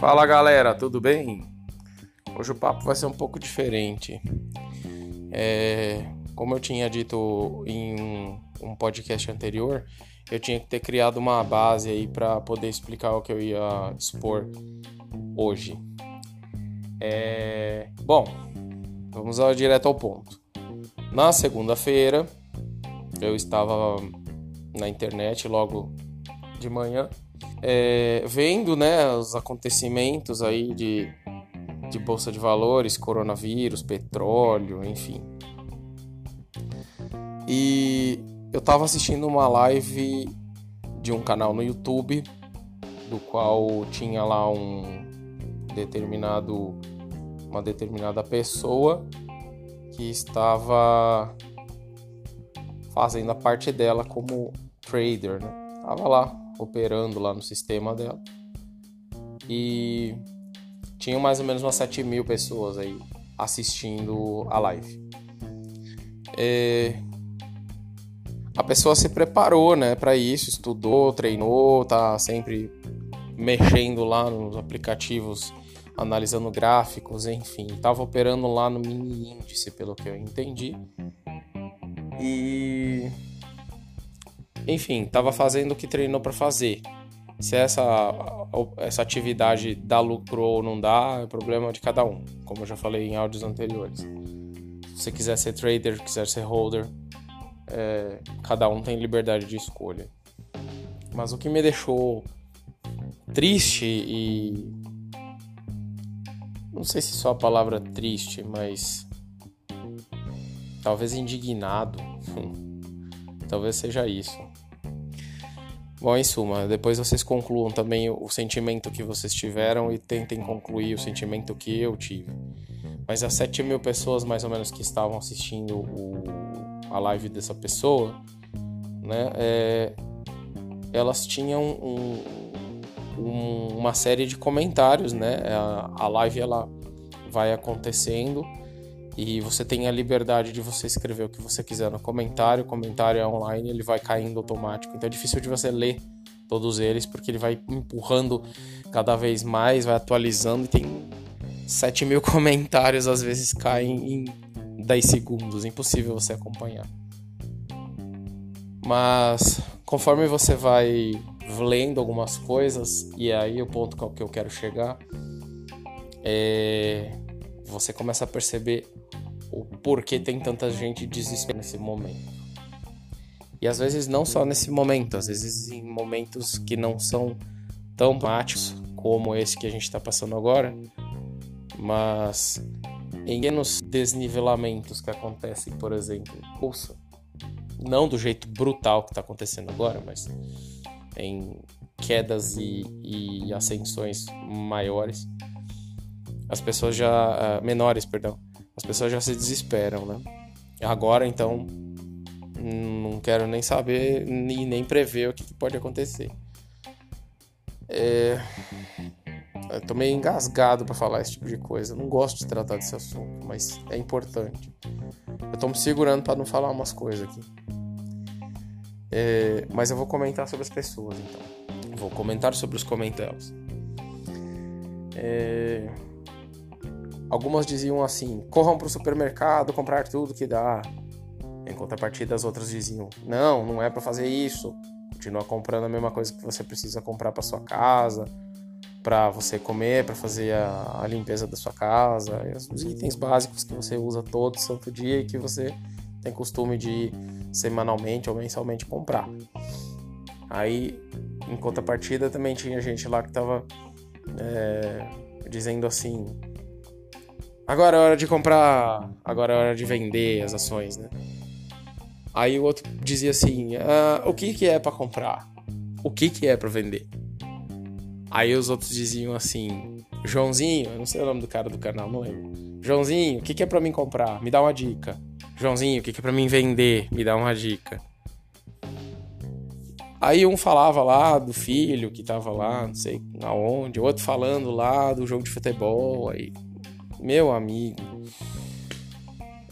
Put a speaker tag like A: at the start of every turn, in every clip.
A: Fala galera, tudo bem? Hoje o papo vai ser um pouco diferente. É, como eu tinha dito em um podcast anterior, eu tinha que ter criado uma base aí para poder explicar o que eu ia expor hoje. É, bom, vamos direto ao ponto. Na segunda-feira, eu estava na internet logo de manhã, é, vendo né, os acontecimentos aí de, de bolsa de valores, coronavírus, petróleo, enfim. E eu estava assistindo uma live de um canal no YouTube, do qual tinha lá um determinado uma determinada pessoa que estava fazendo a parte dela como trader, né? Tava lá operando lá no sistema dela. E tinha mais ou menos umas 7 mil pessoas aí assistindo a live. É... A pessoa se preparou, né, para isso, estudou, treinou, tá sempre mexendo lá nos aplicativos, analisando gráficos, enfim, tava operando lá no mini índice, pelo que eu entendi. E enfim, estava fazendo o que treinou para fazer. Se essa, essa atividade dá lucro ou não dá, é problema de cada um, como eu já falei em áudios anteriores. Se você quiser ser trader, quiser ser holder, é, cada um tem liberdade de escolha. Mas o que me deixou triste e. Não sei se só a palavra triste, mas. Talvez indignado. Talvez seja isso. Bom, em suma, depois vocês concluam também o sentimento que vocês tiveram e tentem concluir o sentimento que eu tive. Mas as 7 mil pessoas, mais ou menos, que estavam assistindo o, a live dessa pessoa, né, é, elas tinham um, um, uma série de comentários, né? A, a live ela vai acontecendo e você tem a liberdade de você escrever o que você quiser no comentário. O comentário é online, ele vai caindo automático. Então é difícil de você ler todos eles, porque ele vai empurrando cada vez mais, vai atualizando e tem 7 mil comentários, às vezes caem em 10 segundos. Impossível você acompanhar. Mas conforme você vai lendo algumas coisas, e aí o ponto que eu quero chegar é você começa a perceber o porquê tem tanta gente desesperada nesse momento. E às vezes não só nesse momento, às vezes em momentos que não são tão dramáticos como esse que a gente está passando agora, mas em pequenos desnivelamentos que acontecem, por exemplo, pulsa, não do jeito brutal que está acontecendo agora, mas em quedas e, e ascensões maiores, as pessoas já uh, menores, perdão, as pessoas já se desesperam, né? Agora, então, não quero nem saber e nem prever o que, pode acontecer. É... Eu tô meio engasgado para falar esse tipo de coisa. Eu não gosto de tratar desse assunto, mas é importante. Eu tô me segurando para não falar umas coisas aqui. É... Mas eu vou comentar sobre as pessoas, então. Vou comentar sobre os comentários. É... Algumas diziam assim: corram para o supermercado comprar tudo que dá. Em contrapartida, as outras diziam: não, não é para fazer isso. Continua comprando a mesma coisa que você precisa comprar para sua casa, para você comer, para fazer a, a, limpeza da sua casa, os itens básicos que você usa todo santo dia e que você tem costume de semanalmente ou mensalmente comprar. Aí, em contrapartida, também tinha gente lá que estava é, dizendo assim: Agora é hora de comprar, agora é hora de vender as ações, né? Aí o outro dizia assim: ah, o que que é para comprar? O que que é para vender? Aí os outros diziam assim: Joãozinho, eu não sei o nome do cara do canal, não lembro. Joãozinho, o que que é para mim comprar? Me dá uma dica. Joãozinho, o que que é para mim vender? Me dá uma dica. Aí um falava lá do filho que tava lá, não sei aonde, outro falando lá do jogo de futebol, aí meu amigo.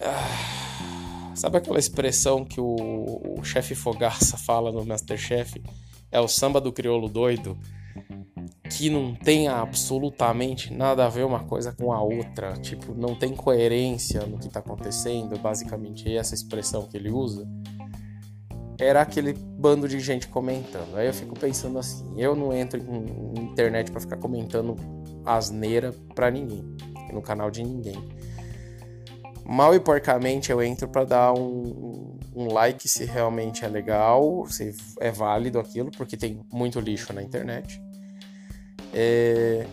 A: Ah, sabe aquela expressão que o, o chefe Fogaça fala no Masterchef? É o samba do crioulo doido. que não tenha absolutamente nada a ver uma coisa com a outra, tipo, não tem coerência no que está acontecendo, basicamente essa expressão que ele usa, era aquele bando de gente comentando. Aí eu fico pensando assim, eu não entro em, internet para ficar comentando asneira para ninguém, no canal de ninguém. Mal e porcamente eu entro para dar um, um like se realmente é legal, se é válido aquilo, porque tem muito lixo na internet. É...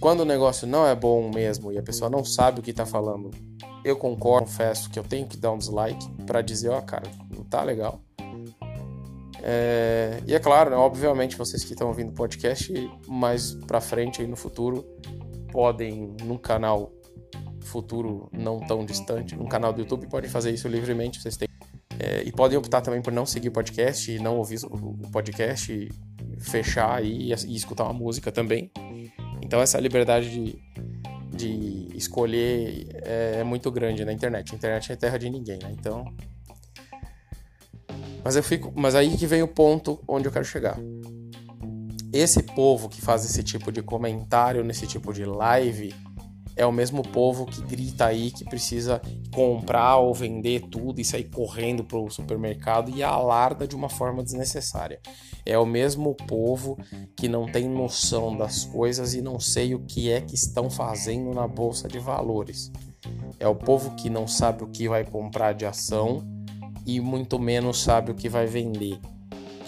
A: Quando o negócio não é bom mesmo e a pessoa não sabe o que tá falando, eu concordo, confesso que eu tenho que dar um dislike para dizer, ó, oh, cara, não tá legal. É... E é claro, né, obviamente, vocês que estão ouvindo o podcast, mais pra frente aí no futuro, podem, num canal futuro não tão distante, num canal do YouTube, podem fazer isso livremente, vocês têm. É... e podem optar também por não seguir o podcast e não ouvir o podcast fechar e, e escutar uma música também. Então essa liberdade de, de escolher é, é, muito grande na internet. A internet é terra de ninguém, né? Então. Mas eu fico. Mas aí que vem o ponto onde eu quero chegar. Esse povo que faz esse tipo de comentário nesse tipo de live é o mesmo povo que grita aí que precisa comprar ou vender tudo e sair correndo para o supermercado e alarda de uma forma desnecessária. É o mesmo povo que não tem noção das coisas e não sei o que é que estão fazendo na bolsa de valores. É o povo que não sabe o que vai comprar de ação e muito menos sabe o que vai vender,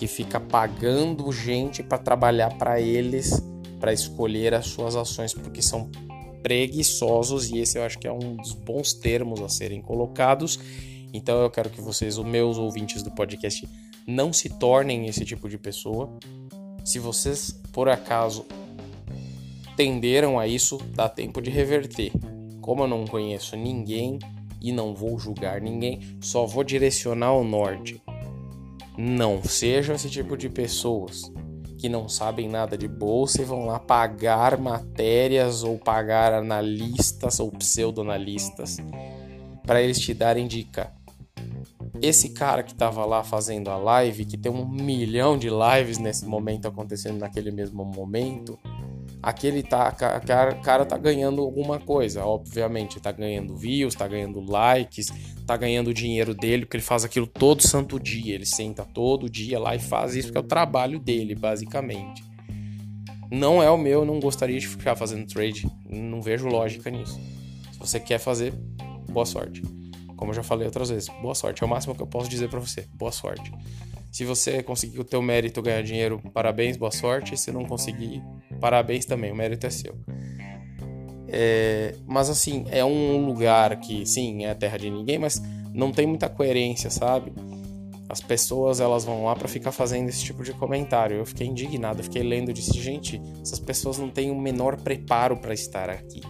A: que fica pagando gente para trabalhar para eles, para escolher as suas ações porque são preguiçosos, e esse eu acho que é um dos bons termos a serem colocados. Então eu quero que vocês, os meus ouvintes do podcast, não se tornem esse tipo de pessoa. Se vocês, por acaso, tenderam a isso, dá tempo de reverter. Como eu não conheço ninguém e não vou julgar ninguém, só vou direcionar o norte. Não sejam esse tipo de pessoas que não sabem nada de bolsa e vão lá pagar matérias ou pagar analistas ou pseudo-analistas para eles te darem dica. Esse cara que estava lá fazendo a live, que tem um milhão de lives nesse momento acontecendo naquele mesmo momento, aquele tá, cara, tá ganhando alguma coisa, obviamente, tá ganhando views, tá ganhando likes, tá ganhando o dinheiro dele, porque ele faz aquilo todo santo dia, ele senta todo dia lá e faz isso, porque é o trabalho dele, basicamente. Não é o meu, não gostaria de ficar fazendo trade, não vejo lógica nisso. Se você quer fazer, boa sorte. Como eu já falei outras vezes, boa sorte, é o máximo que eu posso dizer para você, boa sorte. Se você conseguir o teu mérito ganhar dinheiro, parabéns, boa sorte. Se não conseguir, parabéns também, o mérito é seu. É, mas assim, é um lugar que, sim, é terra de ninguém, mas não tem muita coerência, sabe? As pessoas elas vão lá para ficar fazendo esse tipo de comentário. Eu fiquei indignado, fiquei lendo disse, gente, essas pessoas não têm o menor preparo para estar aqui.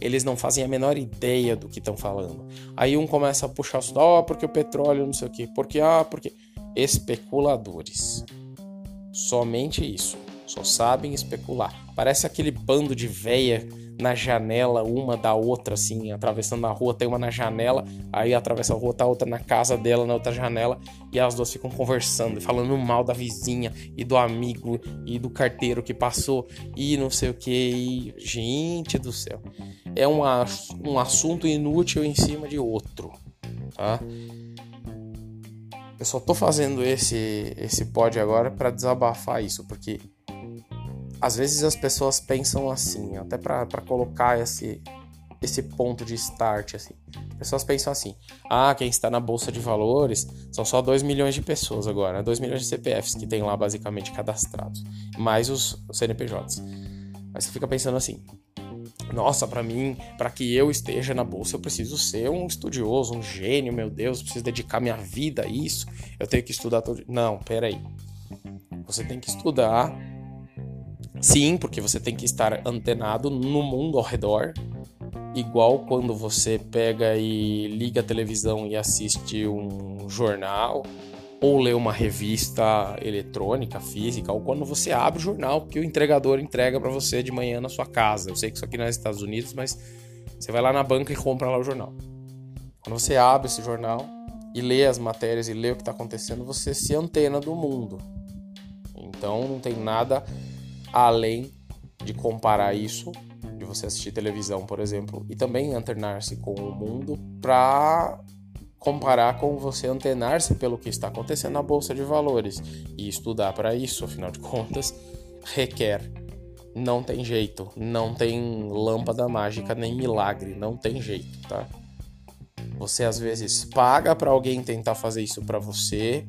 A: Eles não fazem a menor ideia do que estão falando. Aí um começa a puxar o ó, oh, porque o petróleo, não sei o quê, porque ah, porque especuladores. Somente isso. Só sabem especular. Parece aquele bando de véia na janela, uma da outra, assim, atravessando a rua, tem uma na janela, aí atravessa a rua, tá outra na casa dela, na outra janela, e as duas ficam conversando, falando mal da vizinha, e do amigo, e do carteiro que passou, e não sei o que, e... gente do céu. É um, um assunto inútil em cima de outro, tá? Eu só tô fazendo esse esse pod agora para desabafar isso, porque às vezes as pessoas pensam assim, até para colocar esse esse ponto de start assim. As pessoas pensam assim: "Ah, quem está na bolsa de valores são só 2 milhões de pessoas agora, 2 milhões de CPFs que tem lá basicamente cadastrados, mais os CNPJs". Aí você fica pensando assim: nossa, para mim, para que eu esteja na bolsa, eu preciso ser um estudioso, um gênio, meu Deus, preciso dedicar minha vida a isso. Eu tenho que estudar todo. Não, peraí. Você tem que estudar, sim, porque você tem que estar antenado no mundo ao redor. Igual quando você pega e liga a televisão e assiste um jornal, ou ler uma revista eletrônica, física, ou quando você abre o jornal que o entregador entrega para você de manhã na sua casa. Eu sei que isso aqui não é nos Estados Unidos, mas você vai lá na banca e compra lá o jornal. Quando você abre esse jornal e lê as matérias e lê o que está acontecendo, você se antena do mundo. Então não tem nada além de comparar isso, de você assistir televisão, por exemplo, e também antenar-se com o mundo para comparar com você antenar-se pelo que está acontecendo na bolsa de valores e estudar para isso, afinal de contas, requer não tem jeito, não tem lâmpada mágica nem milagre, não tem jeito, tá? Você às vezes paga para alguém tentar fazer isso para você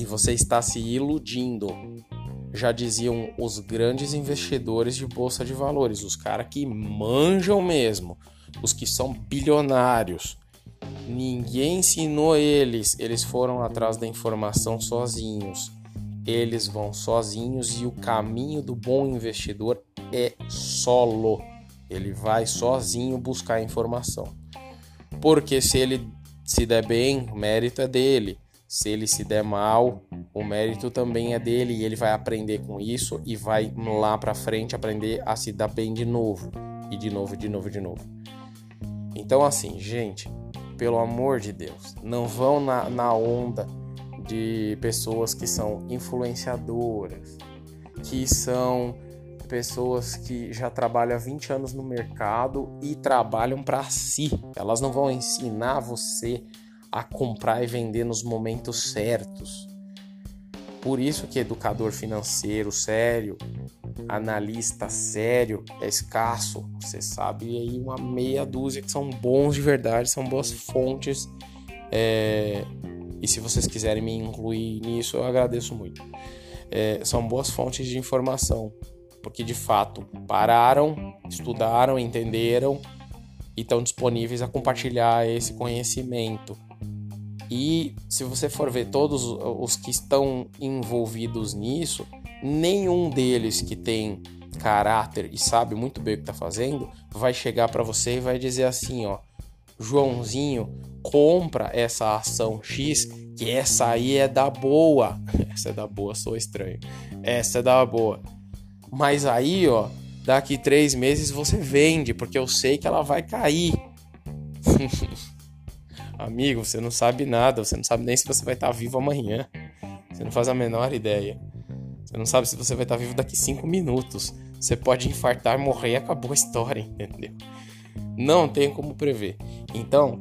A: e você está se iludindo. Já diziam os grandes investidores de bolsa de valores, os caras que manjam mesmo, os que são bilionários. Ninguém ensinou eles, eles foram atrás da informação sozinhos eles vão sozinhos e o caminho do bom investidor é solo. Ele vai sozinho buscar informação. Porque se ele se der bem, o mérito é dele. Se ele se der mal, o mérito também é dele e ele vai aprender com isso e vai lá para frente aprender a se dar bem de novo e de novo, de novo, de novo. Então assim, gente, pelo amor de Deus, não vão na, na onda de pessoas que são influenciadoras, que são pessoas que já trabalham há 20 anos no mercado e trabalham para si. Elas não vão ensinar você a comprar e vender nos momentos certos. Por isso que educador financeiro sério, analista sério é escasso. Você sabe aí uma meia dúzia que são bons de verdade, são boas fontes é, e se vocês quiserem me incluir nisso, eu agradeço muito. É, são boas fontes de informação, porque de fato pararam, estudaram, entenderam e estão disponíveis a compartilhar esse conhecimento. E se você for ver todos os que estão envolvidos nisso, nenhum deles que tem caráter e sabe muito bem o que está fazendo vai chegar para você e vai dizer assim, ó, Joãozinho, compra essa ação X, que essa aí é da boa. Essa é da boa, sou estranho. Essa é da boa. Mas aí, ó, daqui três meses você vende, porque eu sei que ela vai cair. Amigo, você não sabe nada, você não sabe nem se você vai estar vivo amanhã. Você não faz a menor ideia. Você não sabe se você vai estar vivo daqui cinco minutos. Você pode infartar, morrer e acabou a história, entendeu? Não tem como prever. Então,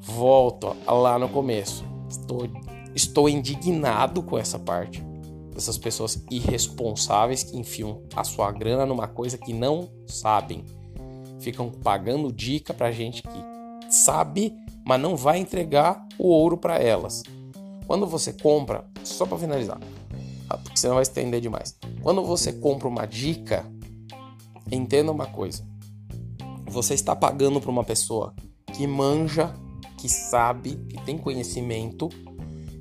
A: volto lá no começo. Estou, estou indignado com essa parte dessas pessoas irresponsáveis que enfiam a sua grana numa coisa que não sabem. Ficam pagando dica pra gente que sabe, mas não vai entregar o ouro para elas. Quando você compra, só para finalizar, ah, porque senão vai estender demais. Quando você compra uma dica, entenda uma coisa. Você está pagando para uma pessoa que manja, que sabe, que tem conhecimento.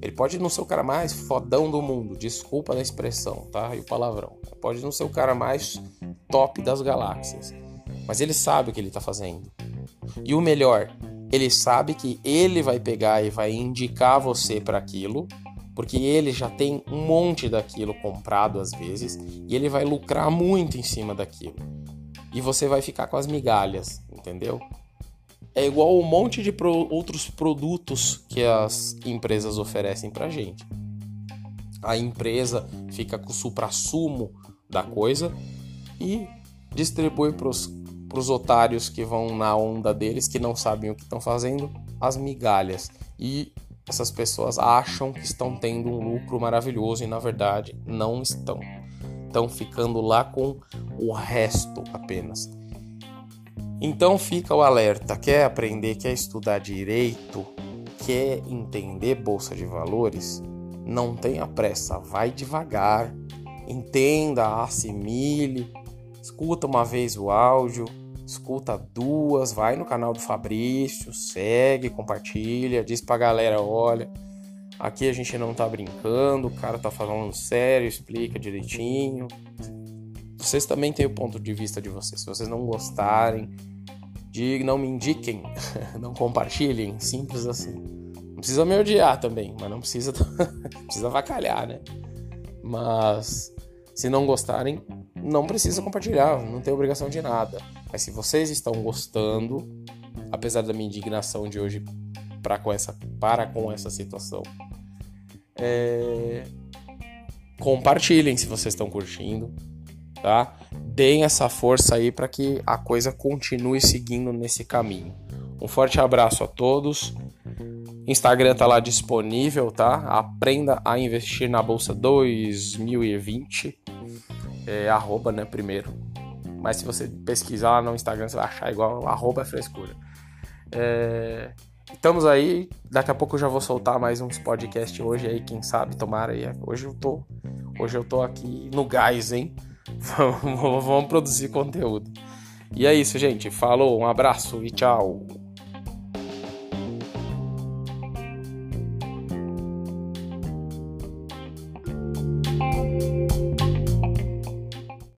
A: Ele pode não ser o cara mais fodão do mundo, desculpa da expressão, tá? E o palavrão. Pode não ser o cara mais top das galáxias, mas ele sabe o que ele está fazendo. E o melhor, ele sabe que ele vai pegar e vai indicar você para aquilo, porque ele já tem um monte daquilo comprado às vezes e ele vai lucrar muito em cima daquilo e você vai ficar com as migalhas, entendeu? É igual um monte de pro outros produtos que as empresas oferecem pra gente. A empresa fica com o supra-sumo da coisa e distribui pros, pros otários que vão na onda deles, que não sabem o que estão fazendo, as migalhas. E essas pessoas acham que estão tendo um lucro maravilhoso e na verdade não estão estão ficando lá com o resto apenas. Então fica o alerta: quer aprender, quer estudar direito, quer entender bolsa de valores? Não tenha pressa, vai devagar, entenda, assimile, escuta uma vez o áudio, escuta duas, vai no canal do Fabrício, segue, compartilha, diz pra galera, olha, Aqui a gente não tá brincando, o cara tá falando sério, explica direitinho. Vocês também têm o ponto de vista de vocês. Se vocês não gostarem, de não me indiquem, não compartilhem, simples assim. Não precisa me odiar também, mas não precisa precisa vacalhar, né? Mas se não gostarem, não precisa compartilhar, não tem obrigação de nada. Mas se vocês estão gostando, apesar da minha indignação de hoje para com essa para com essa situação, é... Compartilhem se vocês estão curtindo, tá? Deem essa força aí para que a coisa continue seguindo nesse caminho. Um forte abraço a todos. Instagram tá lá disponível, tá? Aprenda a investir na bolsa 2020. É, arroba, né, primeiro. Mas se você pesquisar lá no Instagram, você vai achar igual arroba frescura. É, estamos aí. Daqui a pouco eu já vou soltar mais uns podcasts hoje aí, quem sabe, tomara aí. Hoje eu tô, hoje eu tô aqui no gás, hein? vamos produzir conteúdo. E é isso, gente. Falou, um abraço e tchau.